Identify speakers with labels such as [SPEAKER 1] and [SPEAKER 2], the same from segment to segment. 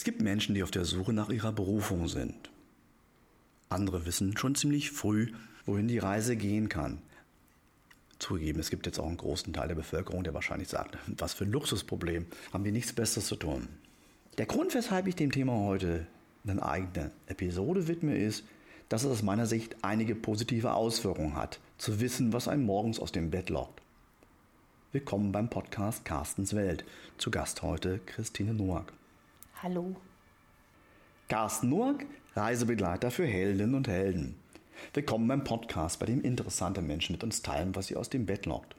[SPEAKER 1] Es gibt Menschen, die auf der Suche nach ihrer Berufung sind. Andere wissen schon ziemlich früh, wohin die Reise gehen kann. Zugegeben, es gibt jetzt auch einen großen Teil der Bevölkerung, der wahrscheinlich sagt, was für ein Luxusproblem, haben wir nichts Besseres zu tun. Der Grund, weshalb ich dem Thema heute eine eigene Episode widme, ist, dass es aus meiner Sicht einige positive Auswirkungen hat, zu wissen, was einem morgens aus dem Bett lockt. Willkommen beim Podcast Carstens Welt. Zu Gast heute Christine Noack.
[SPEAKER 2] Hallo.
[SPEAKER 1] Carsten Noack, Reisebegleiter für Heldinnen und Helden. Willkommen beim Podcast, bei dem interessante Menschen mit uns teilen, was sie aus dem Bett lockt.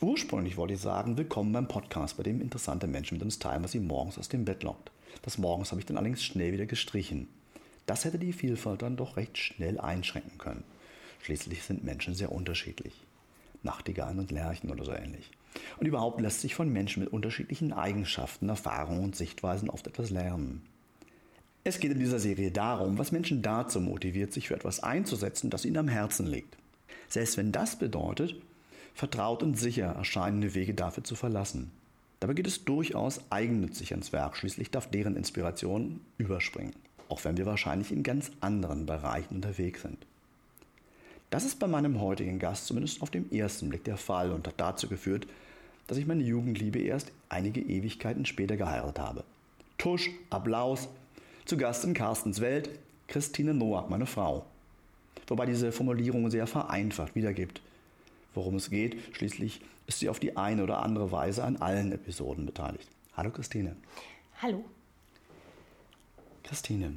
[SPEAKER 1] Ursprünglich wollte ich sagen, willkommen beim Podcast, bei dem interessante Menschen mit uns teilen, was sie morgens aus dem Bett lockt. Das morgens habe ich dann allerdings schnell wieder gestrichen. Das hätte die Vielfalt dann doch recht schnell einschränken können. Schließlich sind Menschen sehr unterschiedlich. Nachtigallen und Lerchen oder so ähnlich. Und überhaupt lässt sich von Menschen mit unterschiedlichen Eigenschaften, Erfahrungen und Sichtweisen oft etwas lernen. Es geht in dieser Serie darum, was Menschen dazu motiviert, sich für etwas einzusetzen, das ihnen am Herzen liegt. Selbst wenn das bedeutet, vertraut und sicher erscheinende Wege dafür zu verlassen. Dabei geht es durchaus eigennützig ans Werk, schließlich darf deren Inspiration überspringen, auch wenn wir wahrscheinlich in ganz anderen Bereichen unterwegs sind. Das ist bei meinem heutigen Gast zumindest auf den ersten Blick der Fall und hat dazu geführt, dass ich meine Jugendliebe erst einige Ewigkeiten später geheiratet habe. Tusch, Applaus, zu Gast in Carstens Welt, Christine Noack, meine Frau. Wobei diese Formulierung sehr vereinfacht wiedergibt, worum es geht. Schließlich ist sie auf die eine oder andere Weise an allen Episoden beteiligt. Hallo Christine.
[SPEAKER 2] Hallo.
[SPEAKER 1] Christine,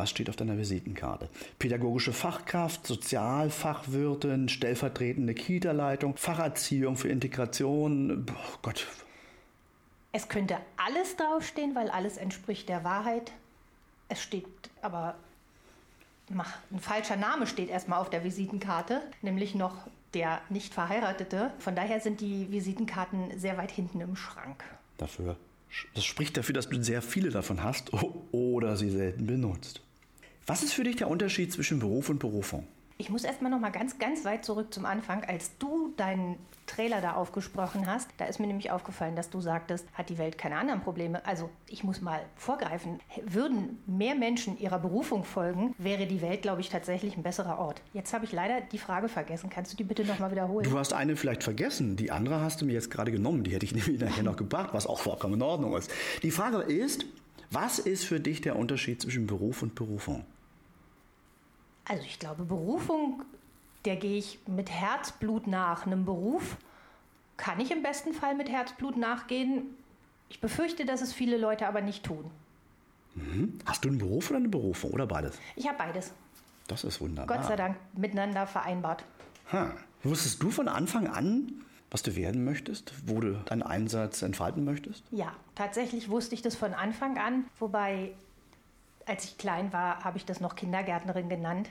[SPEAKER 1] was steht auf deiner Visitenkarte? Pädagogische Fachkraft, Sozialfachwirtin, stellvertretende Kita-Leitung, Facherziehung für Integration. Oh Gott.
[SPEAKER 2] Es könnte alles draufstehen, weil alles entspricht der Wahrheit. Es steht aber ein falscher Name steht erstmal auf der Visitenkarte, nämlich noch der nicht verheiratete. Von daher sind die Visitenkarten sehr weit hinten im Schrank.
[SPEAKER 1] Dafür das spricht dafür, dass du sehr viele davon hast oder sie selten benutzt. Was ist für dich der Unterschied zwischen Beruf und Berufung?
[SPEAKER 2] Ich muss erstmal noch mal ganz, ganz weit zurück zum Anfang. Als du deinen Trailer da aufgesprochen hast, da ist mir nämlich aufgefallen, dass du sagtest, hat die Welt keine anderen Probleme. Also ich muss mal vorgreifen. Würden mehr Menschen ihrer Berufung folgen, wäre die Welt, glaube ich, tatsächlich ein besserer Ort. Jetzt habe ich leider die Frage vergessen. Kannst du die bitte noch mal wiederholen?
[SPEAKER 1] Du hast eine vielleicht vergessen. Die andere hast du mir jetzt gerade genommen. Die hätte ich nämlich nachher noch gebracht, was auch vollkommen in Ordnung ist. Die Frage ist, was ist für dich der Unterschied zwischen Beruf und Berufung?
[SPEAKER 2] Also ich glaube, Berufung, der gehe ich mit Herzblut nach. Einem Beruf kann ich im besten Fall mit Herzblut nachgehen. Ich befürchte, dass es viele Leute aber nicht tun.
[SPEAKER 1] Mhm. Hast du einen Beruf oder eine Berufung oder beides?
[SPEAKER 2] Ich habe beides.
[SPEAKER 1] Das ist wunderbar.
[SPEAKER 2] Gott sei Dank miteinander vereinbart.
[SPEAKER 1] Ha. Wusstest du von Anfang an, was du werden möchtest, wo du deinen Einsatz entfalten möchtest?
[SPEAKER 2] Ja, tatsächlich wusste ich das von Anfang an, wobei als ich klein war, habe ich das noch Kindergärtnerin genannt.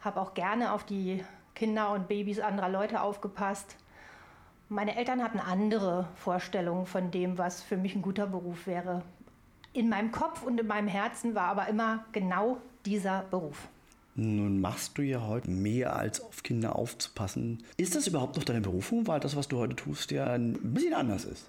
[SPEAKER 2] Habe auch gerne auf die Kinder und Babys anderer Leute aufgepasst. Meine Eltern hatten andere Vorstellungen von dem, was für mich ein guter Beruf wäre. In meinem Kopf und in meinem Herzen war aber immer genau dieser Beruf.
[SPEAKER 1] Nun machst du ja heute mehr als auf Kinder aufzupassen. Ist das überhaupt noch deine Berufung, weil das, was du heute tust, ja ein bisschen anders ist?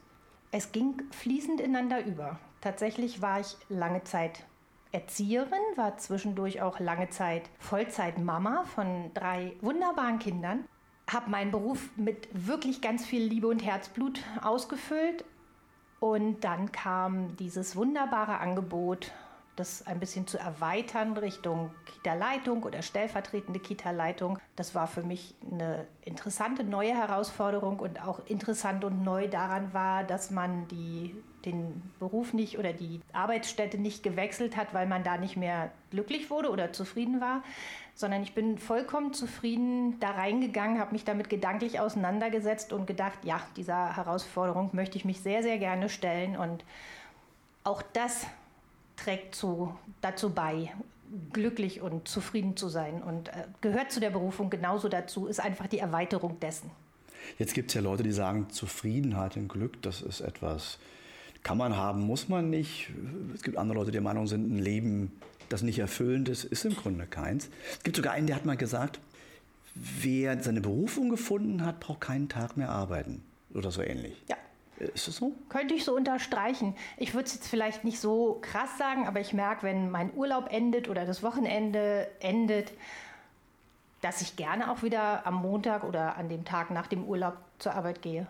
[SPEAKER 2] Es ging fließend ineinander über. Tatsächlich war ich lange Zeit Erzieherin, war zwischendurch auch lange Zeit Vollzeitmama von drei wunderbaren Kindern. Habe meinen Beruf mit wirklich ganz viel Liebe und Herzblut ausgefüllt. Und dann kam dieses wunderbare Angebot das ein bisschen zu erweitern Richtung Kita-Leitung oder stellvertretende Kita-Leitung. Das war für mich eine interessante neue Herausforderung und auch interessant und neu daran war, dass man die, den Beruf nicht oder die Arbeitsstätte nicht gewechselt hat, weil man da nicht mehr glücklich wurde oder zufrieden war, sondern ich bin vollkommen zufrieden da reingegangen, habe mich damit gedanklich auseinandergesetzt und gedacht, ja, dieser Herausforderung möchte ich mich sehr, sehr gerne stellen und auch das trägt zu, dazu bei, glücklich und zufrieden zu sein und äh, gehört zu der Berufung genauso dazu, ist einfach die Erweiterung dessen.
[SPEAKER 1] Jetzt gibt es ja Leute, die sagen, Zufriedenheit und Glück, das ist etwas, kann man haben, muss man nicht. Es gibt andere Leute, die der Meinung sind, ein Leben, das nicht erfüllend ist, ist im Grunde keins. Es gibt sogar einen, der hat mal gesagt, wer seine Berufung gefunden hat, braucht keinen Tag mehr arbeiten. Oder so ähnlich.
[SPEAKER 2] Ja,
[SPEAKER 1] Ist das so?
[SPEAKER 2] Könnte ich so unterstreichen. Ich würde es jetzt vielleicht nicht so krass sagen, aber ich merke, wenn mein Urlaub endet oder das Wochenende endet, dass ich gerne auch wieder am Montag oder an dem Tag nach dem Urlaub zur Arbeit gehe.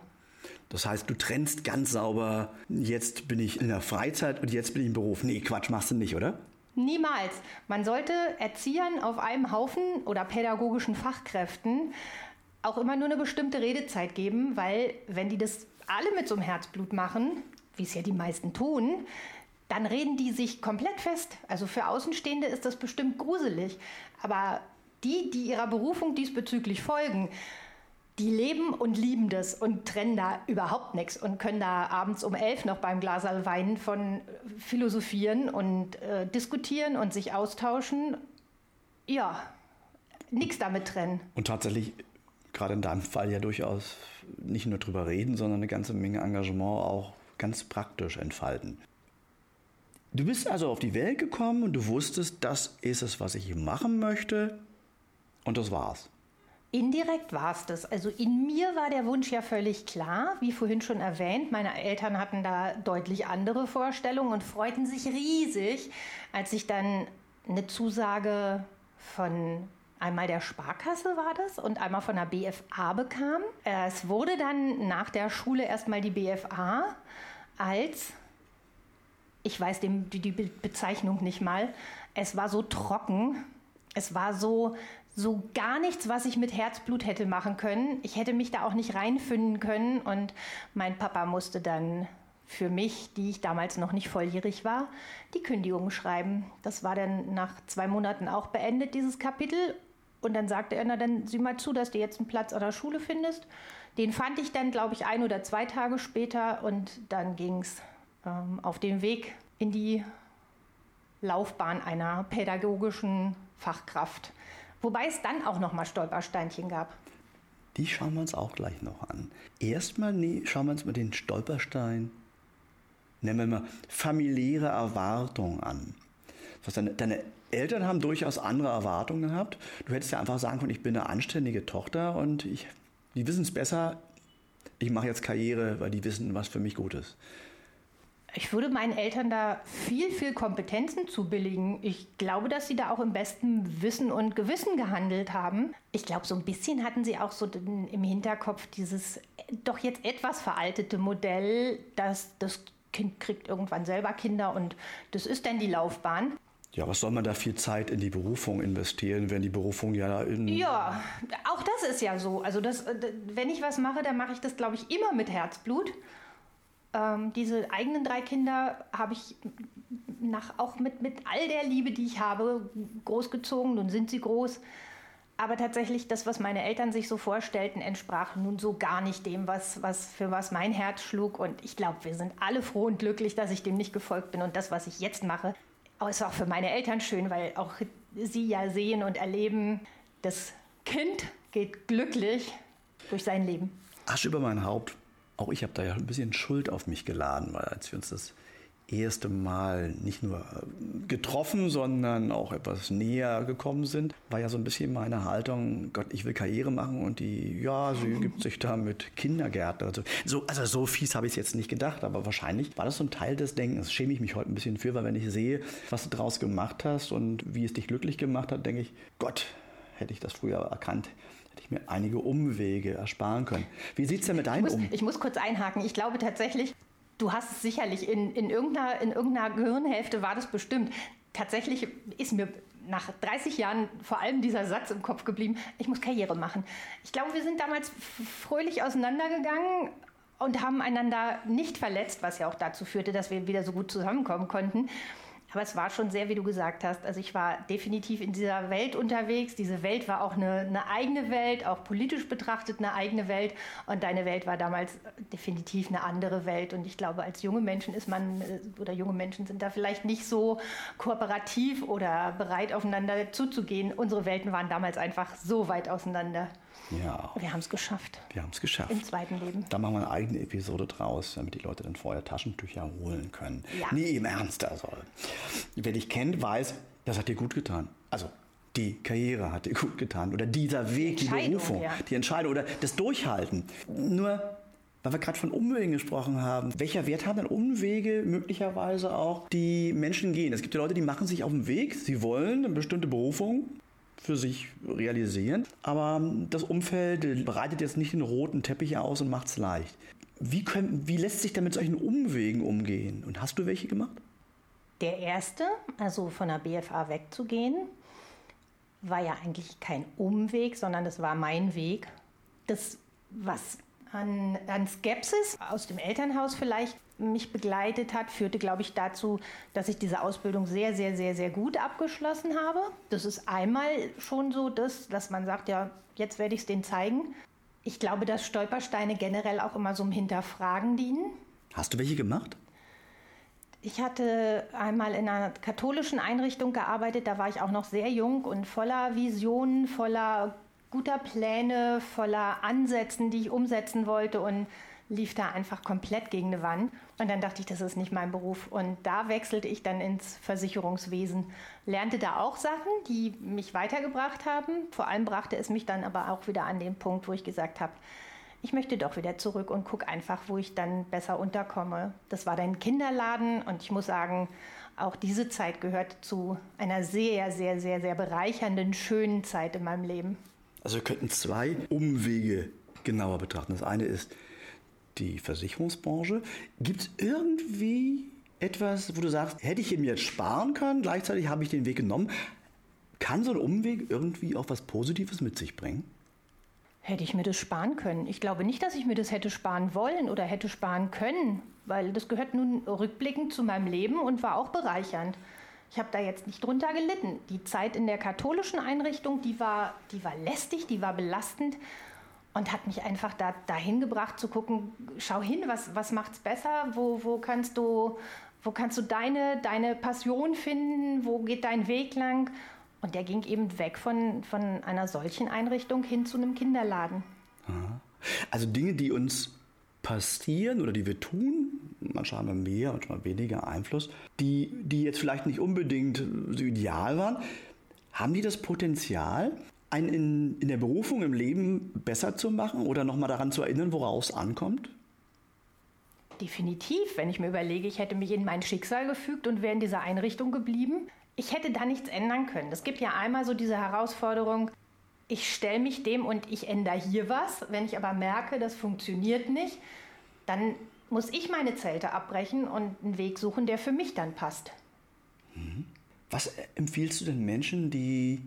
[SPEAKER 1] Das heißt, du trennst ganz sauber, jetzt bin ich in der Freizeit und jetzt bin ich im Beruf. Nee, Quatsch machst du nicht, oder?
[SPEAKER 2] Niemals. Man sollte Erziehern auf einem Haufen oder pädagogischen Fachkräften auch immer nur eine bestimmte Redezeit geben, weil wenn die das alle mit so einem Herzblut machen, wie es ja die meisten tun, dann reden die sich komplett fest. Also für Außenstehende ist das bestimmt gruselig. Aber die, die ihrer Berufung diesbezüglich folgen, die leben und lieben das und trennen da überhaupt nichts und können da abends um elf noch beim Glas Wein von philosophieren und äh, diskutieren und sich austauschen. Ja, nichts damit trennen.
[SPEAKER 1] Und tatsächlich, gerade in deinem Fall ja durchaus nicht nur drüber reden, sondern eine ganze Menge Engagement auch ganz praktisch entfalten. Du bist also auf die Welt gekommen und du wusstest, das ist es, was ich machen möchte. Und das war's.
[SPEAKER 2] Indirekt war es das. Also in mir war der Wunsch ja völlig klar, wie vorhin schon erwähnt. Meine Eltern hatten da deutlich andere Vorstellungen und freuten sich riesig, als ich dann eine Zusage von einmal der Sparkasse war das und einmal von der BFA bekam. Es wurde dann nach der Schule erstmal die BFA als, ich weiß die, die Bezeichnung nicht mal, es war so trocken, es war so so gar nichts, was ich mit Herzblut hätte machen können. Ich hätte mich da auch nicht reinfinden können und mein Papa musste dann für mich, die ich damals noch nicht volljährig war, die Kündigung schreiben. Das war dann nach zwei Monaten auch beendet, dieses Kapitel. Und dann sagte er, na dann sieh mal zu, dass du jetzt einen Platz an der Schule findest. Den fand ich dann, glaube ich, ein oder zwei Tage später und dann ging es ähm, auf den Weg in die Laufbahn einer pädagogischen Fachkraft. Wobei es dann auch noch mal Stolpersteinchen gab.
[SPEAKER 1] Die schauen wir uns auch gleich noch an. Erstmal nee, schauen wir uns mal den Stolperstein, nennen wir mal familiäre Erwartungen an. Was deine, deine Eltern haben durchaus andere Erwartungen gehabt. Du hättest ja einfach sagen können, ich bin eine anständige Tochter und ich, die wissen es besser. Ich mache jetzt Karriere, weil die wissen, was für mich gut ist
[SPEAKER 2] ich würde meinen Eltern da viel, viel Kompetenzen zubilligen. Ich glaube, dass sie da auch im besten Wissen und Gewissen gehandelt haben. Ich glaube, so ein bisschen hatten sie auch so im Hinterkopf dieses doch jetzt etwas veraltete Modell, dass das Kind kriegt irgendwann selber Kinder und das ist dann die Laufbahn.
[SPEAKER 1] Ja, was soll man da viel Zeit in die Berufung investieren, wenn die Berufung ja in.
[SPEAKER 2] Ja, auch das ist ja so. Also, das, wenn ich was mache, dann mache ich das, glaube ich, immer mit Herzblut. Ähm, diese eigenen drei Kinder habe ich nach, auch mit, mit all der Liebe, die ich habe, großgezogen. Nun sind sie groß. Aber tatsächlich, das, was meine Eltern sich so vorstellten, entsprach nun so gar nicht dem, was, was für was mein Herz schlug. Und ich glaube, wir sind alle froh und glücklich, dass ich dem nicht gefolgt bin. Und das, was ich jetzt mache, ist auch für meine Eltern schön, weil auch sie ja sehen und erleben, das Kind geht glücklich durch sein Leben.
[SPEAKER 1] Asche über mein Haupt auch ich habe da ja ein bisschen Schuld auf mich geladen, weil als wir uns das erste Mal nicht nur äh, getroffen, sondern auch etwas näher gekommen sind, war ja so ein bisschen meine Haltung, Gott, ich will Karriere machen und die, ja, sie gibt sich da mit Kindergärten. Also so, also so fies habe ich es jetzt nicht gedacht, aber wahrscheinlich war das so ein Teil des Denkens. Schäme ich mich heute ein bisschen für, weil wenn ich sehe, was du daraus gemacht hast und wie es dich glücklich gemacht hat, denke ich, Gott, hätte ich das früher erkannt, hätte ich mir einige Umwege ersparen können. Wie sieht es denn mit deinem
[SPEAKER 2] um?
[SPEAKER 1] Ich
[SPEAKER 2] muss kurz einhaken. Ich glaube tatsächlich, du hast es sicherlich in, in, irgendeiner, in irgendeiner Gehirnhälfte war das bestimmt. Tatsächlich ist mir nach 30 Jahren vor allem dieser Satz im Kopf geblieben, ich muss Karriere machen. Ich glaube, wir sind damals fröhlich auseinandergegangen und haben einander nicht verletzt, was ja auch dazu führte, dass wir wieder so gut zusammenkommen konnten. Aber es war schon sehr, wie du gesagt hast. Also ich war definitiv in dieser Welt unterwegs. Diese Welt war auch eine, eine, eigene Welt, auch politisch betrachtet eine eigene Welt. Und deine Welt war damals definitiv eine andere Welt. Und ich glaube, als junge Menschen ist man äh, oder junge Menschen sind da vielleicht nicht so kooperativ oder bereit, aufeinander zuzugehen. Unsere Welten waren damals einfach so weit auseinander.
[SPEAKER 1] Ja.
[SPEAKER 2] Wir haben es geschafft.
[SPEAKER 1] Wir haben es geschafft.
[SPEAKER 2] Im zweiten Leben.
[SPEAKER 1] Da machen wir eine eigene Episode draus, damit die Leute dann vorher Taschentücher holen können. Ja. Nee, im Ernst. Also, wer dich kennt, weiß, das hat dir gut getan. Also, die Karriere hat dir gut getan. Oder dieser Weg, die, die Berufung, ja. die Entscheidung oder das Durchhalten. Nur, Weil wir gerade von Umwegen gesprochen haben. Welcher Wert haben denn Umwege möglicherweise auch die Menschen gehen? Es gibt ja Leute, die machen sich auf den Weg, sie wollen eine bestimmte Berufung für sich realisieren, aber das Umfeld bereitet jetzt nicht den roten Teppich aus und macht es leicht. Wie, können, wie lässt sich da mit solchen Umwegen umgehen? Und hast du welche gemacht?
[SPEAKER 2] Der erste, also von der BFA wegzugehen, war ja eigentlich kein Umweg, sondern das war mein Weg. Das, was an, an Skepsis aus dem Elternhaus vielleicht mich begleitet hat, führte, glaube ich, dazu, dass ich diese Ausbildung sehr, sehr, sehr, sehr gut abgeschlossen habe. Das ist einmal schon so das, dass man sagt, ja, jetzt werde ich es denen zeigen. Ich glaube, dass Stolpersteine generell auch immer so im Hinterfragen dienen.
[SPEAKER 1] Hast du welche gemacht?
[SPEAKER 2] Ich hatte einmal in einer katholischen Einrichtung gearbeitet, da war ich auch noch sehr jung und voller Visionen, voller guter Pläne, voller Ansätzen, die ich umsetzen wollte und lief da einfach komplett gegen eine Wand. Und dann dachte ich, das ist nicht mein Beruf. Und da wechselte ich dann ins Versicherungswesen, lernte da auch Sachen, die mich weitergebracht haben. Vor allem brachte es mich dann aber auch wieder an den Punkt, wo ich gesagt habe, ich möchte doch wieder zurück und gucke einfach, wo ich dann besser unterkomme. Das war dein Kinderladen und ich muss sagen, auch diese Zeit gehört zu einer sehr, sehr, sehr, sehr bereichernden, schönen Zeit in meinem Leben.
[SPEAKER 1] Also wir könnten zwei Umwege genauer betrachten. Das eine ist die Versicherungsbranche. Gibt es irgendwie etwas, wo du sagst, hätte ich ihn jetzt sparen können, gleichzeitig habe ich den Weg genommen? Kann so ein Umweg irgendwie auch was Positives mit sich bringen?
[SPEAKER 2] Hätte ich mir das sparen können? Ich glaube nicht, dass ich mir das hätte sparen wollen oder hätte sparen können, weil das gehört nun rückblickend zu meinem Leben und war auch bereichernd. Ich habe da jetzt nicht drunter gelitten. Die Zeit in der katholischen Einrichtung, die war, die war lästig, die war belastend und hat mich einfach da, dahin gebracht zu gucken, schau hin, was, was es besser, wo, wo kannst du, wo kannst du deine, deine Passion finden, wo geht dein Weg lang? Und der ging eben weg von, von einer solchen Einrichtung hin zu einem Kinderladen.
[SPEAKER 1] Also Dinge, die uns passieren oder die wir tun, manchmal haben wir mehr, manchmal weniger Einfluss, die, die jetzt vielleicht nicht unbedingt so ideal waren, haben die das Potenzial, einen in, in der Berufung im Leben besser zu machen oder nochmal daran zu erinnern, woraus es ankommt?
[SPEAKER 2] Definitiv, wenn ich mir überlege, ich hätte mich in mein Schicksal gefügt und wäre in dieser Einrichtung geblieben, ich hätte da nichts ändern können. Es gibt ja einmal so diese Herausforderung, ich stelle mich dem und ich ändere hier was. Wenn ich aber merke, das funktioniert nicht, dann muss ich meine Zelte abbrechen und einen Weg suchen, der für mich dann passt.
[SPEAKER 1] Mhm. Was empfiehlst du den Menschen, die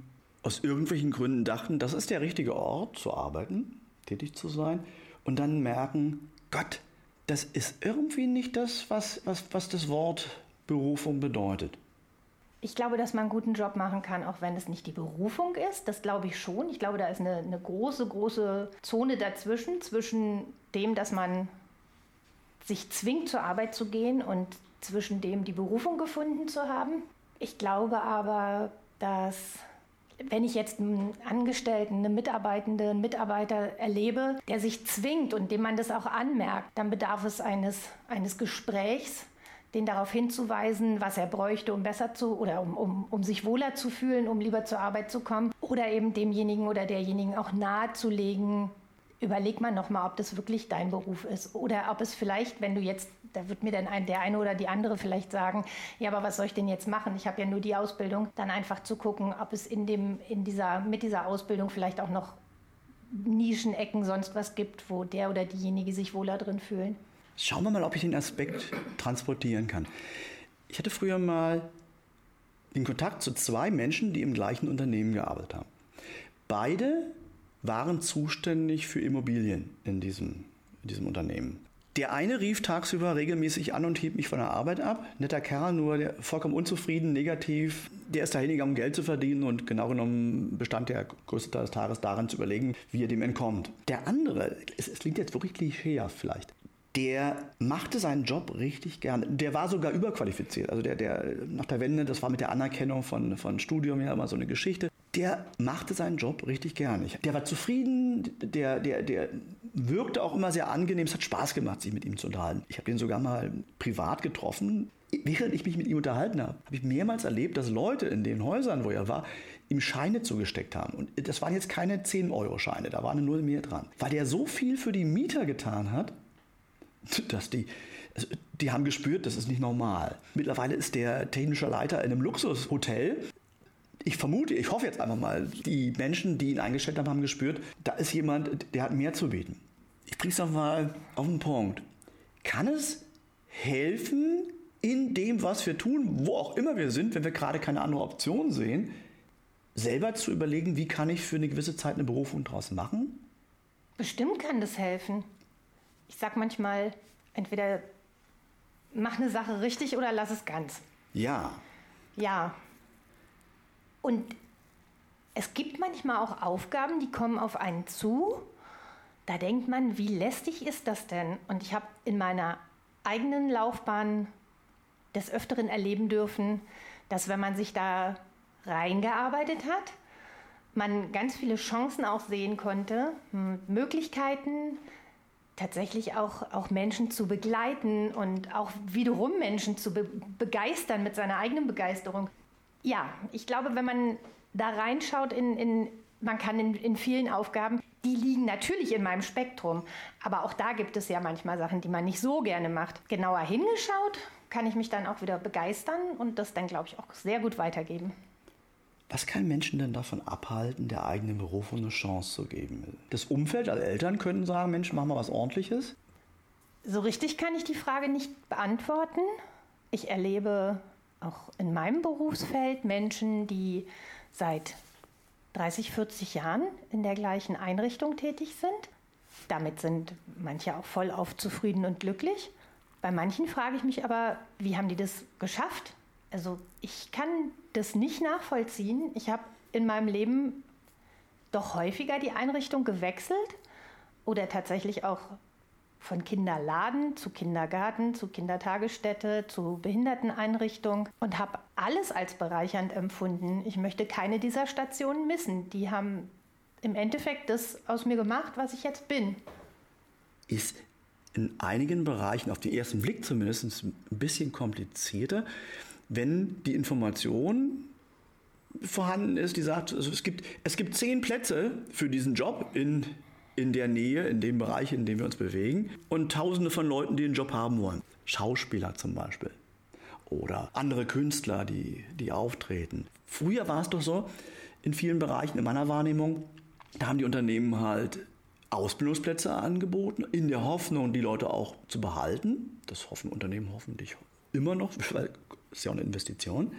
[SPEAKER 1] aus irgendwelchen Gründen dachten, das ist der richtige Ort zu arbeiten, tätig zu sein, und dann merken, Gott, das ist irgendwie nicht das, was, was, was das Wort Berufung bedeutet?
[SPEAKER 2] Ich glaube, dass man einen guten Job machen kann, auch wenn es nicht die Berufung ist. Das glaube ich schon. Ich glaube, da ist eine, eine große, große Zone dazwischen, zwischen dem, dass man sich zwingt, zur Arbeit zu gehen und zwischen dem, die Berufung gefunden zu haben. Ich glaube aber, dass wenn ich jetzt einen Angestellten, eine Mitarbeitende, einen Mitarbeiter erlebe, der sich zwingt und dem man das auch anmerkt, dann bedarf es eines, eines Gesprächs, den darauf hinzuweisen, was er bräuchte, um besser zu oder um, um, um sich wohler zu fühlen, um lieber zur Arbeit zu kommen. Oder eben demjenigen oder derjenigen auch nahezulegen, überleg mal nochmal, ob das wirklich dein Beruf ist. Oder ob es vielleicht, wenn du jetzt, da wird mir dann ein, der eine oder die andere vielleicht sagen, ja, aber was soll ich denn jetzt machen? Ich habe ja nur die Ausbildung. Dann einfach zu gucken, ob es in dem, in dieser, mit dieser Ausbildung vielleicht auch noch Nischenecken, sonst was gibt, wo der oder diejenige sich wohler drin fühlen.
[SPEAKER 1] Schauen wir mal, ob ich den Aspekt transportieren kann. Ich hatte früher mal den Kontakt zu zwei Menschen, die im gleichen Unternehmen gearbeitet haben. Beide waren zuständig für Immobilien in diesem, in diesem Unternehmen. Der eine rief tagsüber regelmäßig an und hielt mich von der Arbeit ab. Netter Kerl, nur vollkommen unzufrieden, negativ. Der ist dahin gegangen, um Geld zu verdienen und genau genommen bestand der größte Teil des Tages darin zu überlegen, wie er dem entkommt. Der andere, es, es klingt jetzt wirklich klischeehaft vielleicht, der machte seinen Job richtig gerne. Der war sogar überqualifiziert. Also der, der nach der Wende, das war mit der Anerkennung von, von Studium ja immer so eine Geschichte. Der machte seinen Job richtig gerne. Der war zufrieden, der, der, der wirkte auch immer sehr angenehm. Es hat Spaß gemacht, sich mit ihm zu unterhalten. Ich habe ihn sogar mal privat getroffen. Während ich mich mit ihm unterhalten habe, habe ich mehrmals erlebt, dass Leute in den Häusern, wo er war, ihm Scheine zugesteckt haben. Und das waren jetzt keine 10-Euro-Scheine, da waren nur mehr dran. Weil der so viel für die Mieter getan hat, dass die, also die haben gespürt, das ist nicht normal. Mittlerweile ist der technische Leiter in einem Luxushotel. Ich vermute, ich hoffe jetzt einfach mal, die Menschen, die ihn eingestellt haben, haben gespürt, da ist jemand, der hat mehr zu bieten. Ich bringe es nochmal auf den Punkt. Kann es helfen, in dem, was wir tun, wo auch immer wir sind, wenn wir gerade keine andere Option sehen, selber zu überlegen, wie kann ich für eine gewisse Zeit eine Berufung daraus machen?
[SPEAKER 2] Bestimmt kann das helfen. Ich sage manchmal, entweder mach eine Sache richtig oder lass es ganz.
[SPEAKER 1] Ja.
[SPEAKER 2] Ja. Und es gibt manchmal auch Aufgaben, die kommen auf einen zu. Da denkt man, wie lästig ist das denn? Und ich habe in meiner eigenen Laufbahn des Öfteren erleben dürfen, dass wenn man sich da reingearbeitet hat, man ganz viele Chancen auch sehen konnte, Möglichkeiten, tatsächlich auch, auch Menschen zu begleiten und auch wiederum Menschen zu be begeistern mit seiner eigenen Begeisterung. Ja, ich glaube, wenn man da reinschaut in, in man kann in, in vielen Aufgaben, die liegen natürlich in meinem Spektrum, aber auch da gibt es ja manchmal Sachen, die man nicht so gerne macht. Genauer hingeschaut, kann ich mich dann auch wieder begeistern und das dann, glaube ich, auch sehr gut weitergeben.
[SPEAKER 1] Was kann Menschen denn davon abhalten, der eigenen Berufung eine Chance zu geben? Das Umfeld als Eltern könnten sagen, Mensch, mach mal was ordentliches.
[SPEAKER 2] So richtig kann ich die Frage nicht beantworten. Ich erlebe auch in meinem Berufsfeld Menschen, die seit 30, 40 Jahren in der gleichen Einrichtung tätig sind. Damit sind manche auch vollauf zufrieden und glücklich. Bei manchen frage ich mich aber, wie haben die das geschafft? Also ich kann das nicht nachvollziehen. Ich habe in meinem Leben doch häufiger die Einrichtung gewechselt oder tatsächlich auch von Kinderladen zu Kindergarten, zu Kindertagesstätte, zu Behinderteneinrichtung und habe alles als bereichernd empfunden. Ich möchte keine dieser Stationen missen. Die haben im Endeffekt das aus mir gemacht, was ich jetzt bin.
[SPEAKER 1] Ist in einigen Bereichen, auf den ersten Blick zumindest, ein bisschen komplizierter wenn die Information vorhanden ist, die sagt, also es, gibt, es gibt zehn Plätze für diesen Job in, in der Nähe, in dem Bereich, in dem wir uns bewegen und tausende von Leuten, die den Job haben wollen. Schauspieler zum Beispiel oder andere Künstler, die, die auftreten. Früher war es doch so, in vielen Bereichen in meiner Wahrnehmung, da haben die Unternehmen halt Ausbildungsplätze angeboten, in der Hoffnung, die Leute auch zu behalten. Das hoffen Unternehmen hoffentlich immer noch, weil das ist ja auch eine Investition.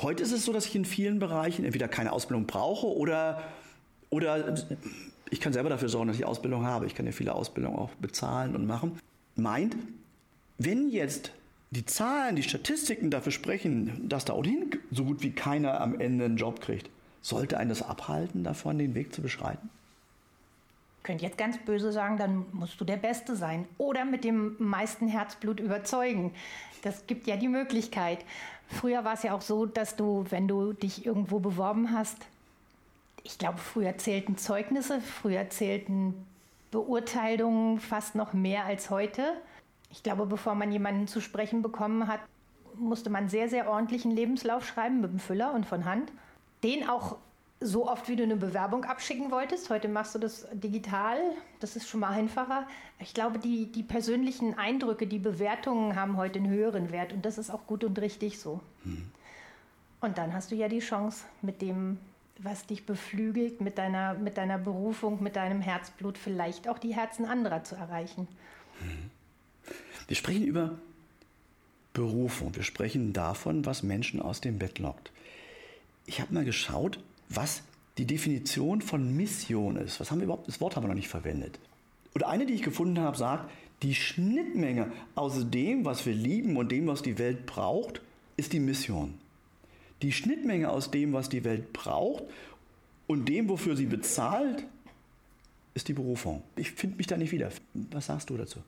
[SPEAKER 1] Heute ist es so, dass ich in vielen Bereichen entweder keine Ausbildung brauche oder, oder ich kann selber dafür sorgen, dass ich Ausbildung habe. Ich kann ja viele Ausbildungen auch bezahlen und machen. Meint, wenn jetzt die Zahlen, die Statistiken dafür sprechen, dass da ohnehin so gut wie keiner am Ende einen Job kriegt, sollte einen das abhalten, davon den Weg zu beschreiten?
[SPEAKER 2] könnte jetzt ganz böse sagen, dann musst du der Beste sein oder mit dem meisten Herzblut überzeugen. Das gibt ja die Möglichkeit. Früher war es ja auch so, dass du, wenn du dich irgendwo beworben hast, ich glaube, früher zählten Zeugnisse, früher zählten Beurteilungen fast noch mehr als heute. Ich glaube, bevor man jemanden zu sprechen bekommen hat, musste man sehr, sehr ordentlichen Lebenslauf schreiben mit dem Füller und von Hand. Den auch so oft, wie du eine Bewerbung abschicken wolltest. Heute machst du das digital. Das ist schon mal einfacher. Ich glaube, die, die persönlichen Eindrücke, die Bewertungen haben heute einen höheren Wert. Und das ist auch gut und richtig so. Mhm. Und dann hast du ja die Chance, mit dem, was dich beflügelt, mit deiner, mit deiner Berufung, mit deinem Herzblut, vielleicht auch die Herzen anderer zu erreichen. Mhm.
[SPEAKER 1] Wir sprechen über Berufung. Wir sprechen davon, was Menschen aus dem Bett lockt. Ich habe mal geschaut, was die Definition von Mission ist. Was haben wir überhaupt? Das Wort haben wir noch nicht verwendet. Und eine, die ich gefunden habe, sagt, die Schnittmenge aus dem, was wir lieben und dem, was die Welt braucht, ist die Mission. Die Schnittmenge aus dem, was die Welt braucht und dem, wofür sie bezahlt, ist die Berufung. Ich finde mich da nicht wieder. Was sagst du dazu?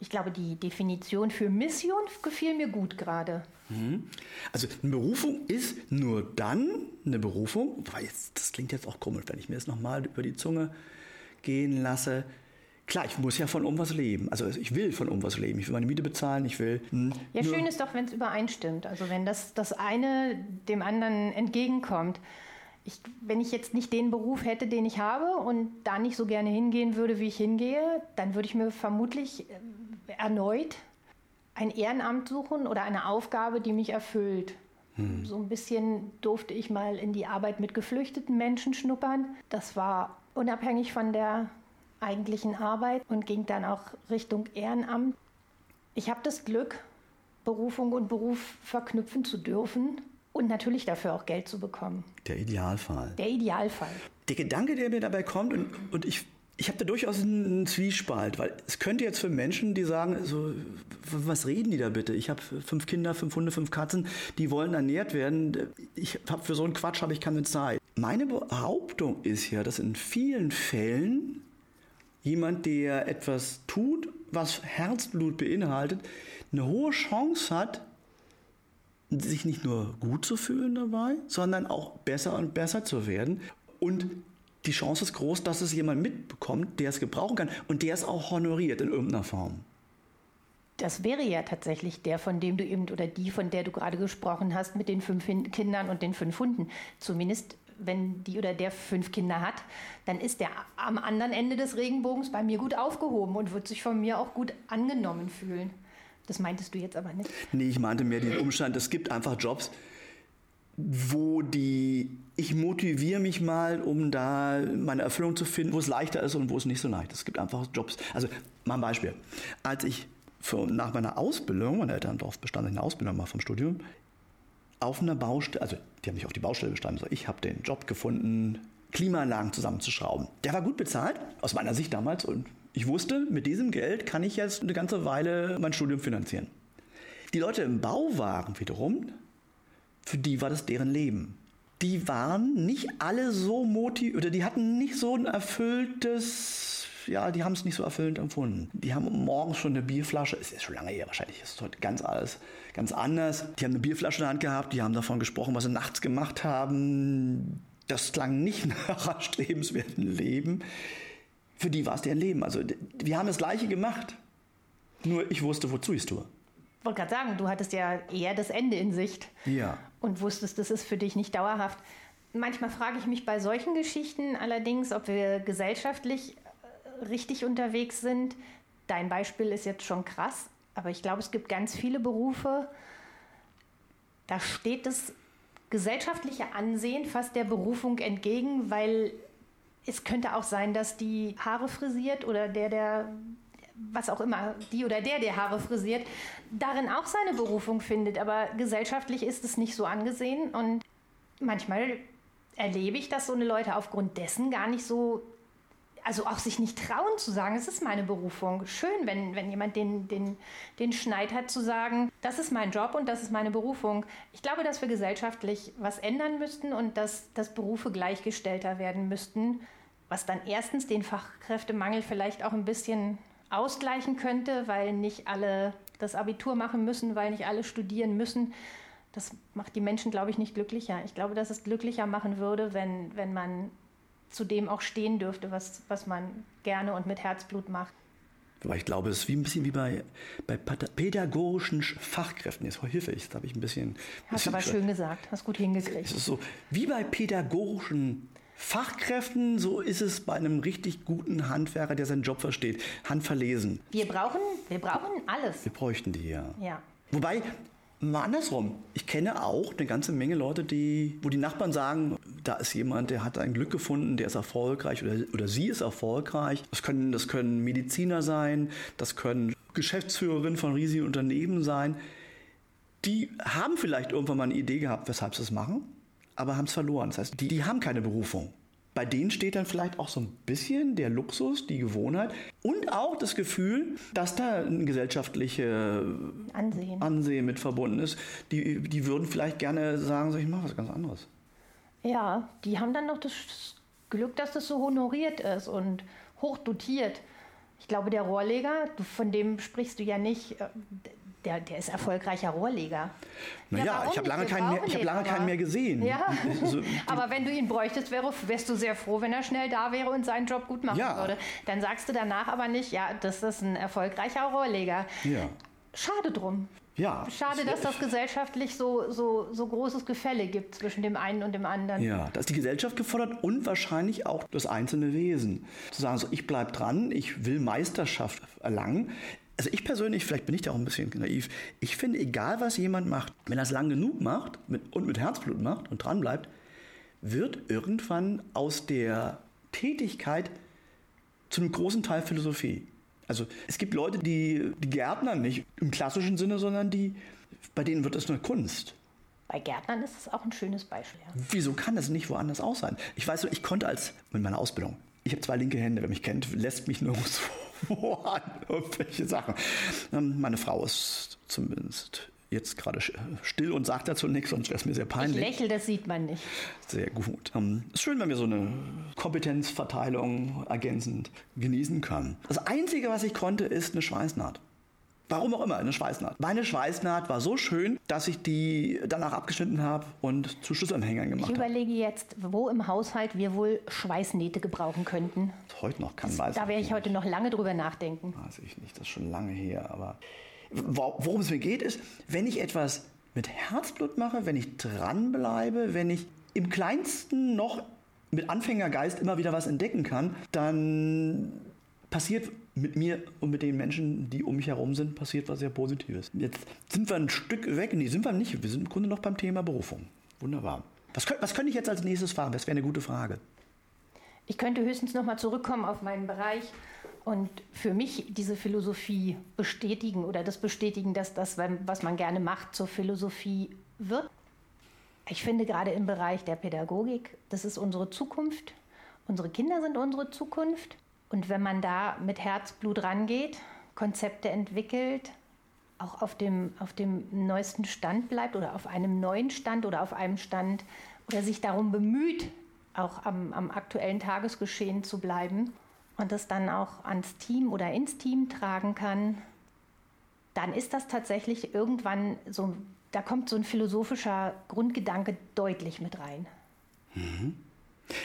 [SPEAKER 2] Ich glaube, die Definition für Mission gefiel mir gut gerade.
[SPEAKER 1] Mhm. Also eine Berufung ist nur dann eine Berufung, weil jetzt, das klingt jetzt auch komisch, wenn ich mir das nochmal über die Zunge gehen lasse. Klar, ich muss ja von irgendwas leben. Also ich will von irgendwas leben. Ich will meine Miete bezahlen, ich will.
[SPEAKER 2] Hm, ja, schön ist doch, wenn es übereinstimmt. Also wenn das, das eine dem anderen entgegenkommt. Ich, wenn ich jetzt nicht den Beruf hätte, den ich habe und da nicht so gerne hingehen würde, wie ich hingehe, dann würde ich mir vermutlich erneut ein Ehrenamt suchen oder eine Aufgabe, die mich erfüllt. Hm. So ein bisschen durfte ich mal in die Arbeit mit geflüchteten Menschen schnuppern. Das war unabhängig von der eigentlichen Arbeit und ging dann auch Richtung Ehrenamt. Ich habe das Glück, Berufung und Beruf verknüpfen zu dürfen und natürlich dafür auch Geld zu bekommen.
[SPEAKER 1] Der Idealfall.
[SPEAKER 2] Der Idealfall.
[SPEAKER 1] Der Gedanke, der mir dabei kommt, und, und ich ich habe da durchaus einen Zwiespalt, weil es könnte jetzt für Menschen, die sagen, so, was reden die da bitte? Ich habe fünf Kinder, fünf Hunde, fünf Katzen, die wollen ernährt werden. Ich habe für so einen Quatsch habe ich keine Zeit. Meine Behauptung ist ja, dass in vielen Fällen jemand, der etwas tut, was Herzblut beinhaltet, eine hohe Chance hat, sich nicht nur gut zu fühlen dabei, sondern auch besser und besser zu werden. Und die Chance ist groß, dass es jemand mitbekommt, der es gebrauchen kann und der es auch honoriert in irgendeiner Form.
[SPEAKER 2] Das wäre ja tatsächlich der, von dem du eben oder die, von der du gerade gesprochen hast, mit den fünf Kindern und den fünf Hunden. Zumindest wenn die oder der fünf Kinder hat, dann ist der am anderen Ende des Regenbogens bei mir gut aufgehoben und wird sich von mir auch gut angenommen fühlen. Das meintest du jetzt aber nicht.
[SPEAKER 1] Nee, ich meinte mehr den Umstand, es gibt einfach Jobs, wo die, ich motiviere mich mal, um da meine Erfüllung zu finden, wo es leichter ist und wo es nicht so leicht ist. Es gibt einfach Jobs. Also mal ein Beispiel. Als ich für, nach meiner Ausbildung, meine Eltern darauf bestanden eine Ausbildung mal vom Studium, auf einer Baustelle, also die haben mich auf die Baustelle bestanden, so ich habe den Job gefunden, Klimaanlagen zusammenzuschrauben. Der war gut bezahlt, aus meiner Sicht damals, und ich wusste, mit diesem Geld kann ich jetzt eine ganze Weile mein Studium finanzieren. Die Leute im Bau waren wiederum, für die war das deren Leben. Die waren nicht alle so motiviert, oder die hatten nicht so ein erfülltes, ja, die haben es nicht so erfüllend empfunden. Die haben morgens schon eine Bierflasche, es ist schon lange her wahrscheinlich, es ist heute ganz alles, ganz anders. Die haben eine Bierflasche in der Hand gehabt, die haben davon gesprochen, was sie nachts gemacht haben. Das klang nicht nach einem strebenswerten Leben. Für die war es deren Leben. Also wir haben das Gleiche gemacht. Nur ich wusste, wozu ich es tue
[SPEAKER 2] wollte gerade sagen, du hattest ja eher das Ende in Sicht.
[SPEAKER 1] Ja.
[SPEAKER 2] Und wusstest, das ist für dich nicht dauerhaft. Manchmal frage ich mich bei solchen Geschichten allerdings, ob wir gesellschaftlich richtig unterwegs sind. Dein Beispiel ist jetzt schon krass, aber ich glaube, es gibt ganz viele Berufe, da steht das gesellschaftliche Ansehen fast der Berufung entgegen, weil es könnte auch sein, dass die Haare frisiert oder der, der was auch immer, die oder der, der Haare frisiert, darin auch seine Berufung findet. Aber gesellschaftlich ist es nicht so angesehen. Und manchmal erlebe ich, dass so eine Leute aufgrund dessen gar nicht so, also auch sich nicht trauen zu sagen, es ist meine Berufung. Schön, wenn, wenn jemand den, den, den Schneid hat zu sagen, das ist mein Job und das ist meine Berufung. Ich glaube, dass wir gesellschaftlich was ändern müssten und dass, dass Berufe gleichgestellter werden müssten, was dann erstens den Fachkräftemangel vielleicht auch ein bisschen ausgleichen könnte, weil nicht alle das Abitur machen müssen, weil nicht alle studieren müssen. Das macht die Menschen, glaube ich, nicht glücklicher. Ich glaube, dass es glücklicher machen würde, wenn, wenn man zu dem auch stehen dürfte, was, was man gerne und mit Herzblut macht.
[SPEAKER 1] Aber ich glaube, es ist wie ein bisschen wie bei, bei pädagogischen Fachkräften. Jetzt hilfe ich, das habe ich ein bisschen.
[SPEAKER 2] Hast du aber schön gesagt, hast gut hingekriegt.
[SPEAKER 1] Es ist so, wie bei pädagogischen Fachkräften, so ist es bei einem richtig guten Handwerker, der seinen Job versteht. Handverlesen.
[SPEAKER 2] Wir brauchen, wir brauchen alles.
[SPEAKER 1] Wir bräuchten die, ja.
[SPEAKER 2] Ja.
[SPEAKER 1] Wobei, mal andersrum. Ich kenne auch eine ganze Menge Leute, die, wo die Nachbarn sagen, da ist jemand, der hat ein Glück gefunden, der ist erfolgreich oder, oder sie ist erfolgreich. Das können, das können Mediziner sein, das können Geschäftsführerinnen von riesigen Unternehmen sein. Die haben vielleicht irgendwann mal eine Idee gehabt, weshalb sie es machen aber haben es verloren. Das heißt, die, die haben keine Berufung. Bei denen steht dann vielleicht auch so ein bisschen der Luxus, die Gewohnheit und auch das Gefühl, dass da ein gesellschaftliches Ansehen. Ansehen mit verbunden ist. Die, die würden vielleicht gerne sagen, so, ich mache was ganz anderes.
[SPEAKER 2] Ja, die haben dann noch das Glück, dass das so honoriert ist und hochdotiert. Ich glaube, der Rohrleger, von dem sprichst du ja nicht, äh, der, der ist erfolgreicher Rohrleger.
[SPEAKER 1] Naja, ja, ich habe lange, keinen mehr, hab lange keinen mehr gesehen.
[SPEAKER 2] Ja. So, aber wenn du ihn bräuchtest, wär, wärst du sehr froh, wenn er schnell da wäre und seinen Job gut machen ja. würde. Dann sagst du danach aber nicht, ja, das ist ein erfolgreicher Rohrleger.
[SPEAKER 1] Ja.
[SPEAKER 2] Schade drum.
[SPEAKER 1] Ja.
[SPEAKER 2] Schade, dass das gesellschaftlich so, so, so großes Gefälle gibt zwischen dem einen und dem anderen.
[SPEAKER 1] Ja, da ist die Gesellschaft gefordert und wahrscheinlich auch das einzelne Wesen. Zu sagen, so, ich bleibe dran, ich will Meisterschaft erlangen, Also ich persönlich, vielleicht bin ich da auch ein bisschen naiv, ich finde, egal was jemand macht, wenn er es lang genug macht mit, und mit Herzblut macht und dran bleibt, wird irgendwann aus der Tätigkeit zu einem großen Teil Philosophie. Also es gibt Leute, die, die Gärtnern nicht im klassischen Sinne, sondern die, bei denen wird es eine Kunst.
[SPEAKER 2] Bei Gärtnern ist es auch ein schönes Beispiel. Ja.
[SPEAKER 1] Wieso kann das nicht woanders auch sein? Ich weiß, ich konnte als mit meiner Ausbildung, ich habe zwei linke Hände, wer mich kennt, lässt mich nirgends an irgendwelche Sachen. Ähm, meine Frau ist zumindest jetzt gerade still und sagt dazu nichts, sonst wäre es mir sehr peinlich.
[SPEAKER 2] Ich lächle, das sieht man nicht.
[SPEAKER 1] Sehr gut. Ähm, ist schön, wenn wir so eine Kompetenzverteilung ergänzend genießen können. Das Einzige, was ich konnte, ist eine Schweißnaht. Warum auch immer, eine Schweißnaht. Meine Schweißnaht war so schön, dass ich die danach abgeschnitten habe und zu Schlüsselanhängern gemacht habe.
[SPEAKER 2] Ich überlege jetzt, wo im Haushalt wir wohl Schweißnähte gebrauchen könnten.
[SPEAKER 1] Heute noch kann
[SPEAKER 2] weiß Da werde ich heute noch lange drüber nachdenken.
[SPEAKER 1] Weiß ich nicht, das ist schon lange her. Aber worum es mir geht, ist, wenn ich etwas mit Herzblut mache, wenn ich dranbleibe, wenn ich im kleinsten noch mit Anfängergeist immer wieder was entdecken kann, dann passiert mit mir und mit den Menschen, die um mich herum sind, passiert was sehr Positives. Jetzt sind wir ein Stück weg. Nee, sind wir nicht. Wir sind im Grunde noch beim Thema Berufung. Wunderbar. Was, was könnte ich jetzt als nächstes fragen? Das wäre eine gute Frage.
[SPEAKER 2] Ich könnte höchstens noch mal zurückkommen auf meinen Bereich und für mich diese Philosophie bestätigen oder das bestätigen, dass das, was man gerne macht, zur Philosophie wird. Ich finde gerade im Bereich der Pädagogik, das ist unsere Zukunft. Unsere Kinder sind unsere Zukunft. Und wenn man da mit Herzblut rangeht, Konzepte entwickelt, auch auf dem, auf dem neuesten Stand bleibt oder auf einem neuen Stand oder auf einem Stand oder sich darum bemüht, auch am, am aktuellen Tagesgeschehen zu bleiben und das dann auch ans Team oder ins Team tragen kann, dann ist das tatsächlich irgendwann so, da kommt so ein philosophischer Grundgedanke deutlich mit rein.
[SPEAKER 1] Mhm.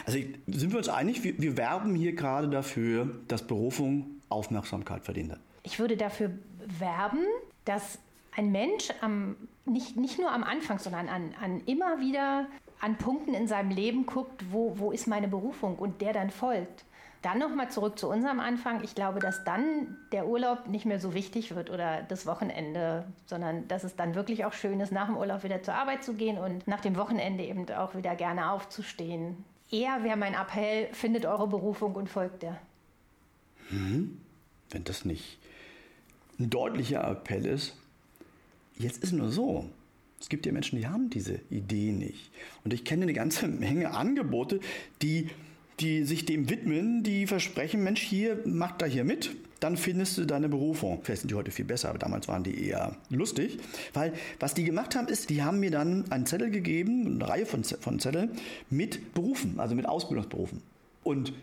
[SPEAKER 1] Also sind wir uns einig, wir, wir werben hier gerade dafür, dass Berufung Aufmerksamkeit verdient hat.
[SPEAKER 2] Ich würde dafür werben, dass ein Mensch am, nicht, nicht nur am Anfang, sondern an, an immer wieder an Punkten in seinem Leben guckt, wo, wo ist meine Berufung und der dann folgt. Dann nochmal zurück zu unserem Anfang. Ich glaube, dass dann der Urlaub nicht mehr so wichtig wird oder das Wochenende, sondern dass es dann wirklich auch schön ist, nach dem Urlaub wieder zur Arbeit zu gehen und nach dem Wochenende eben auch wieder gerne aufzustehen, eher wäre mein Appell, findet eure Berufung und folgt der.
[SPEAKER 1] Hm, wenn das nicht ein deutlicher Appell ist. Jetzt ist nur so. Es gibt ja Menschen, die haben diese Idee nicht. Und ich kenne eine ganze Menge Angebote, die, die sich dem widmen, die versprechen, Mensch, hier, mach da hier mit, dann findest du deine Berufung. Vielleicht sind die heute viel besser, aber damals waren die eher lustig. Weil was die gemacht haben, ist, die haben mir dann einen Zettel gegeben, eine Reihe von, von Zetteln mit Berufen, also mit Ausbildungsberufen. Und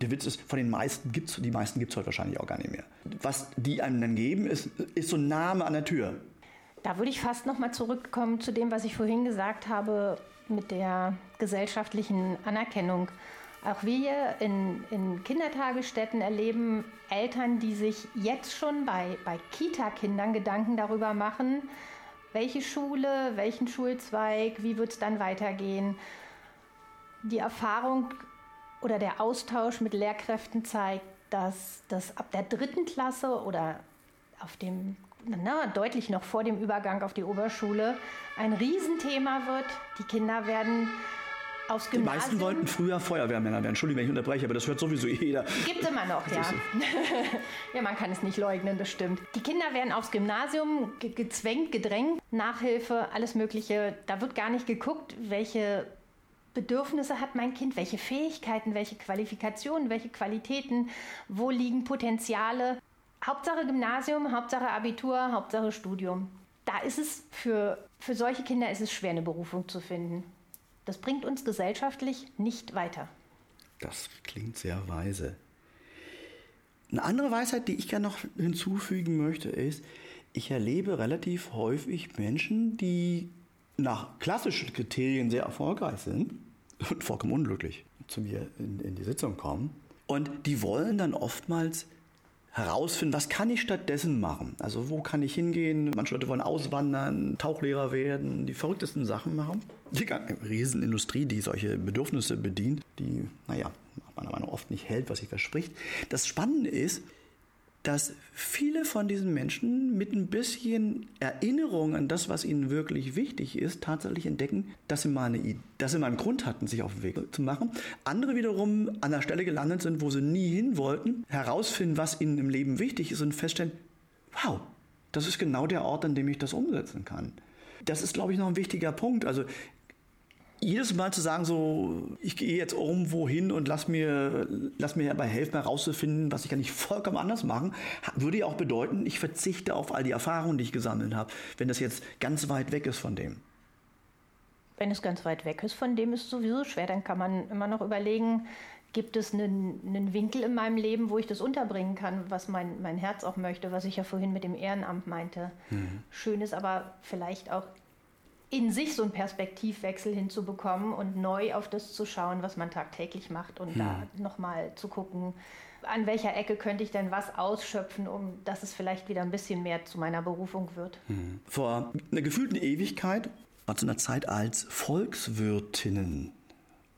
[SPEAKER 1] der Witz ist, von den meisten gibt's, die meisten gibt es heute wahrscheinlich auch gar nicht mehr. Was die einem dann geben, ist, ist so ein Name an der Tür.
[SPEAKER 2] Da würde ich fast nochmal zurückkommen zu dem, was ich vorhin gesagt habe mit der gesellschaftlichen Anerkennung. Auch wir in, in Kindertagesstätten erleben Eltern, die sich jetzt schon bei, bei Kita-Kindern Gedanken darüber machen, welche Schule, welchen Schulzweig, wie wird es dann weitergehen. Die Erfahrung oder der Austausch mit Lehrkräften zeigt, dass das ab der dritten Klasse oder auf dem na, deutlich noch vor dem Übergang auf die Oberschule ein Riesenthema wird. Die Kinder werden aufs
[SPEAKER 1] Gymnasium. Die meisten wollten früher Feuerwehrmänner werden. Entschuldigung, wenn ich unterbreche, aber das hört sowieso jeder.
[SPEAKER 2] Gibt es immer noch, ja. ja, man kann es nicht leugnen, das stimmt. Die Kinder werden aufs Gymnasium ge gezwängt, gedrängt, Nachhilfe, alles Mögliche. Da wird gar nicht geguckt, welche Bedürfnisse hat mein Kind, welche Fähigkeiten, welche Qualifikationen, welche Qualitäten, wo liegen Potenziale. Hauptsache Gymnasium, Hauptsache Abitur, Hauptsache Studium. Da ist es für, für solche Kinder ist es schwer, eine Berufung zu finden. Das bringt uns gesellschaftlich nicht weiter.
[SPEAKER 1] Das klingt sehr weise. Eine andere Weisheit, die ich gerne noch hinzufügen möchte, ist, ich erlebe relativ häufig Menschen, die nach klassischen Kriterien sehr erfolgreich sind und vollkommen unglücklich zu mir in, in die Sitzung kommen. Und die wollen dann oftmals herausfinden, was kann ich stattdessen machen? Also wo kann ich hingehen? Manche Leute wollen auswandern, Tauchlehrer werden, die verrücktesten Sachen machen. Riesenindustrie, die solche Bedürfnisse bedient, die, naja, meiner Meinung nach oft nicht hält, was sie verspricht. Das Spannende ist, dass viele von diesen Menschen mit ein bisschen Erinnerung an das, was ihnen wirklich wichtig ist, tatsächlich entdecken, dass sie mal, eine, dass sie mal einen Grund hatten, sich auf den Weg zu machen. Andere wiederum an der Stelle gelandet sind, wo sie nie hin wollten, herausfinden, was ihnen im Leben wichtig ist und feststellen, wow, das ist genau der Ort, an dem ich das umsetzen kann. Das ist, glaube ich, noch ein wichtiger Punkt. Also jedes Mal zu sagen, so, ich gehe jetzt irgendwo hin und lass mir, lass mir dabei helfen, herauszufinden, was ich kann nicht vollkommen anders machen, würde ja auch bedeuten, ich verzichte auf all die Erfahrungen, die ich gesammelt habe, wenn das jetzt ganz weit weg ist von dem.
[SPEAKER 2] Wenn es ganz weit weg ist von dem, ist es sowieso schwer. Dann kann man immer noch überlegen, gibt es einen, einen Winkel in meinem Leben, wo ich das unterbringen kann, was mein, mein Herz auch möchte, was ich ja vorhin mit dem Ehrenamt meinte. Mhm. Schön ist aber vielleicht auch in sich so einen Perspektivwechsel hinzubekommen und neu auf das zu schauen, was man tagtäglich macht und hm. da nochmal zu gucken, an welcher Ecke könnte ich denn was ausschöpfen, um dass es vielleicht wieder ein bisschen mehr zu meiner Berufung wird.
[SPEAKER 1] Hm. Vor einer gefühlten Ewigkeit war zu einer Zeit als Volkswirtinnen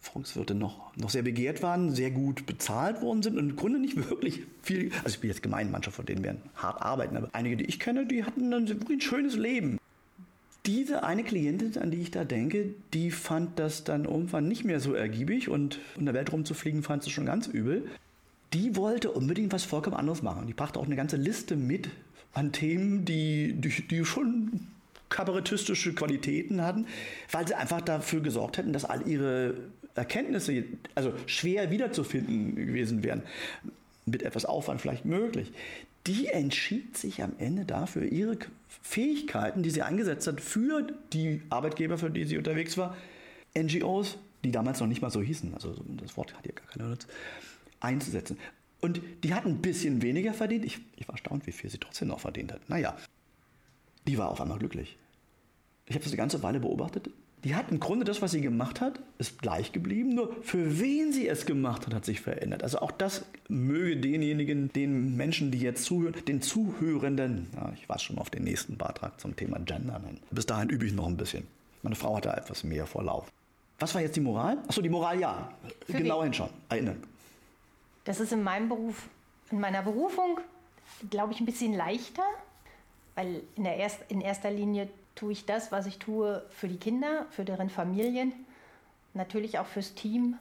[SPEAKER 1] Volkswirte noch, noch sehr begehrt waren, sehr gut bezahlt worden sind und im Grunde nicht wirklich viel, also ich bin jetzt gemein, manche von denen werden hart arbeiten, aber einige, die ich kenne, die hatten ein, ein schönes Leben. Diese eine Klientin, an die ich da denke, die fand das dann irgendwann nicht mehr so ergiebig und in der Welt rumzufliegen fand sie schon ganz übel. Die wollte unbedingt was vollkommen anderes machen. Die brachte auch eine ganze Liste mit an Themen, die, die, die schon kabarettistische Qualitäten hatten, weil sie einfach dafür gesorgt hätten, dass all ihre Erkenntnisse also schwer wiederzufinden gewesen wären. Mit etwas Aufwand vielleicht möglich die entschied sich am Ende dafür, ihre Fähigkeiten, die sie eingesetzt hat, für die Arbeitgeber, für die sie unterwegs war, NGOs, die damals noch nicht mal so hießen, also das Wort hat ja gar keiner benutzt, einzusetzen. Und die hat ein bisschen weniger verdient. Ich, ich war erstaunt, wie viel sie trotzdem noch verdient hat. Naja, die war auf einmal glücklich. Ich habe das eine ganze Weile beobachtet die hat im Grunde das, was sie gemacht hat, ist gleich geblieben, nur für wen sie es gemacht hat, hat sich verändert. Also auch das möge denjenigen, den Menschen, die jetzt zuhören, den Zuhörenden, ja, ich weiß schon auf den nächsten Beitrag zum Thema Gender nennen. Bis dahin übe ich noch ein bisschen. Meine Frau hat da etwas mehr Vorlauf. Was war jetzt die Moral? Achso, die Moral ja. Für genau wen? hinschauen, erinnern.
[SPEAKER 2] Das ist in meinem Beruf, in meiner Berufung, glaube ich, ein bisschen leichter, weil in, der erst, in erster Linie tue ich das, was ich tue, für die Kinder, für deren Familien, natürlich auch fürs Team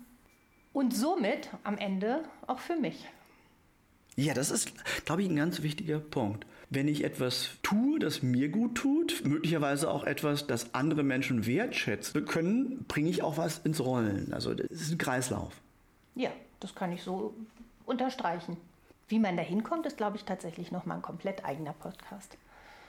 [SPEAKER 2] und somit am Ende auch für mich.
[SPEAKER 1] Ja, das ist, glaube ich, ein ganz wichtiger Punkt. Wenn ich etwas tue, das mir gut tut, möglicherweise auch etwas, das andere Menschen wertschätzen können, bringe ich auch was ins Rollen. Also das ist ein Kreislauf.
[SPEAKER 2] Ja, das kann ich so unterstreichen. Wie man da hinkommt, ist, glaube ich, tatsächlich nochmal ein komplett eigener Podcast.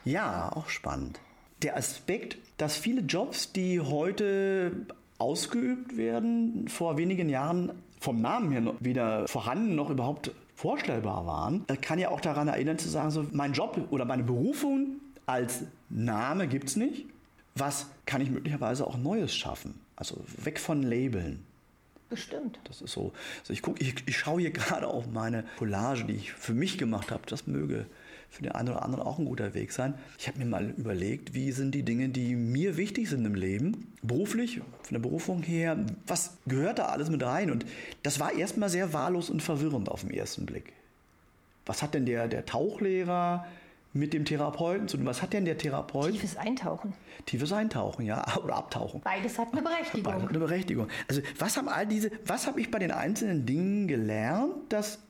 [SPEAKER 1] Ja, auch spannend der Aspekt, dass viele Jobs, die heute ausgeübt werden, vor wenigen Jahren vom Namen her weder vorhanden noch überhaupt vorstellbar waren, kann ja auch daran erinnern zu sagen, so mein Job oder meine Berufung als Name gibt es nicht. Was kann ich möglicherweise auch Neues schaffen? Also weg von Labeln.
[SPEAKER 2] Bestimmt.
[SPEAKER 1] Das ist so. Also ich, guck, ich, ich schaue hier gerade auf meine Collage, die ich für mich gemacht habe. Das möge für den einen oder anderen auch ein guter Weg sein. Ich habe mir mal überlegt, wie sind die Dinge, die mir wichtig sind im Leben, beruflich, von der Berufung her, was gehört da alles mit rein? Und das war erstmal sehr wahllos und verwirrend auf den ersten Blick. Was hat denn der, der Tauchlehrer mit dem Therapeuten zu tun? Was hat denn der Therapeut?
[SPEAKER 2] Tiefes Eintauchen.
[SPEAKER 1] Tiefes Eintauchen, ja, oder Abtauchen.
[SPEAKER 2] Beides hat eine Berechtigung. Beides hat
[SPEAKER 1] eine Berechtigung. Also was haben all diese, was habe ich bei den einzelnen Dingen gelernt, dass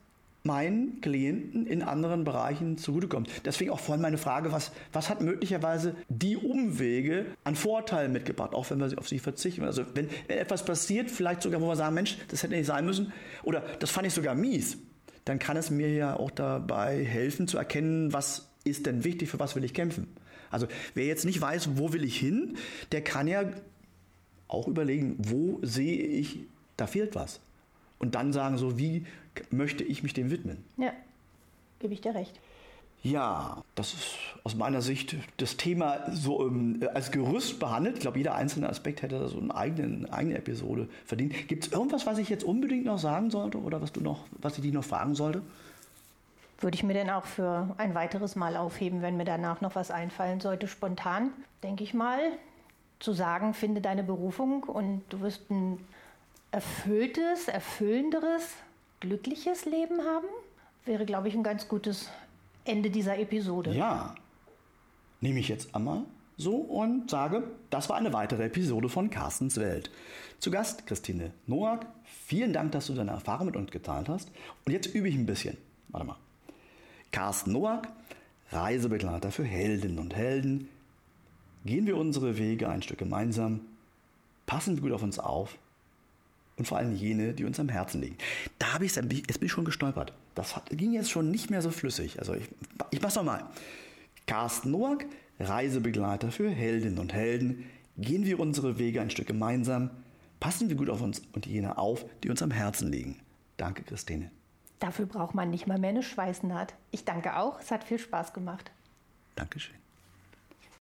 [SPEAKER 1] meinen Klienten in anderen Bereichen zugutekommt. Deswegen auch vorhin meine Frage, was, was hat möglicherweise die Umwege an Vorteilen mitgebracht, auch wenn wir auf sie verzichten. Also wenn, wenn etwas passiert, vielleicht sogar, wo wir sagen, Mensch, das hätte nicht sein müssen, oder das fand ich sogar mies, dann kann es mir ja auch dabei helfen zu erkennen, was ist denn wichtig, für was will ich kämpfen. Also wer jetzt nicht weiß, wo will ich hin, der kann ja auch überlegen, wo sehe ich, da fehlt was. Und dann sagen so, wie möchte ich mich dem widmen.
[SPEAKER 2] Ja, gebe ich dir recht.
[SPEAKER 1] Ja, das ist aus meiner Sicht das Thema so ähm, als Gerüst behandelt. Ich glaube, jeder einzelne Aspekt hätte so eine eigene, eine eigene Episode verdient. Gibt es irgendwas, was ich jetzt unbedingt noch sagen sollte oder was du noch, was ich dich noch fragen sollte?
[SPEAKER 2] Würde ich mir denn auch für ein weiteres Mal aufheben, wenn mir danach noch was einfallen sollte, spontan, denke ich mal, zu sagen, finde deine Berufung und du wirst ein erfülltes, erfüllenderes, glückliches Leben haben, wäre, glaube ich, ein ganz gutes Ende dieser Episode.
[SPEAKER 1] Ja. Nehme ich jetzt einmal so und sage, das war eine weitere Episode von Carstens Welt. Zu Gast Christine Noack. Vielen Dank, dass du deine Erfahrung mit uns geteilt hast. Und jetzt übe ich ein bisschen. Warte mal. Carsten Noack, Reisebegleiter für Heldinnen und Helden. Gehen wir unsere Wege ein Stück gemeinsam. Passen wir gut auf uns auf. Und vor allem jene, die uns am Herzen liegen. Da habe ich jetzt bin ich schon gestolpert. Das hat, ging jetzt schon nicht mehr so flüssig. Also ich, ich mach's nochmal. Carsten Noack, Reisebegleiter für Heldinnen und Helden. Gehen wir unsere Wege ein Stück gemeinsam. Passen wir gut auf uns und jene auf, die uns am Herzen liegen. Danke, Christine.
[SPEAKER 2] Dafür braucht man nicht mal mehr eine Schweißnaht. Ich danke auch, es hat viel Spaß gemacht.
[SPEAKER 1] Dankeschön.